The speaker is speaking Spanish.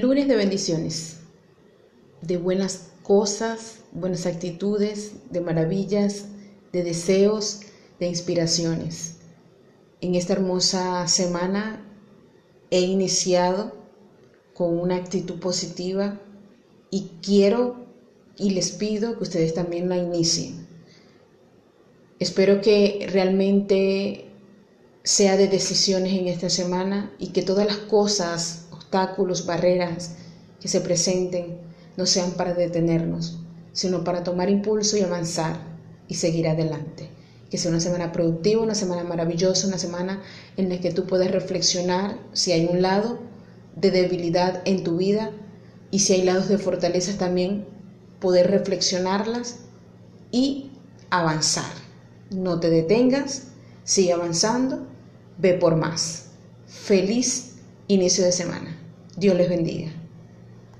Lunes de bendiciones, de buenas cosas, buenas actitudes, de maravillas, de deseos, de inspiraciones. En esta hermosa semana he iniciado con una actitud positiva y quiero y les pido que ustedes también la inicien. Espero que realmente sea de decisiones en esta semana y que todas las cosas obstáculos, barreras que se presenten no sean para detenernos, sino para tomar impulso y avanzar y seguir adelante. Que sea una semana productiva, una semana maravillosa, una semana en la que tú puedes reflexionar si hay un lado de debilidad en tu vida y si hay lados de fortaleza también, poder reflexionarlas y avanzar. No te detengas, sigue avanzando, ve por más. Feliz inicio de semana. Dios les bendiga.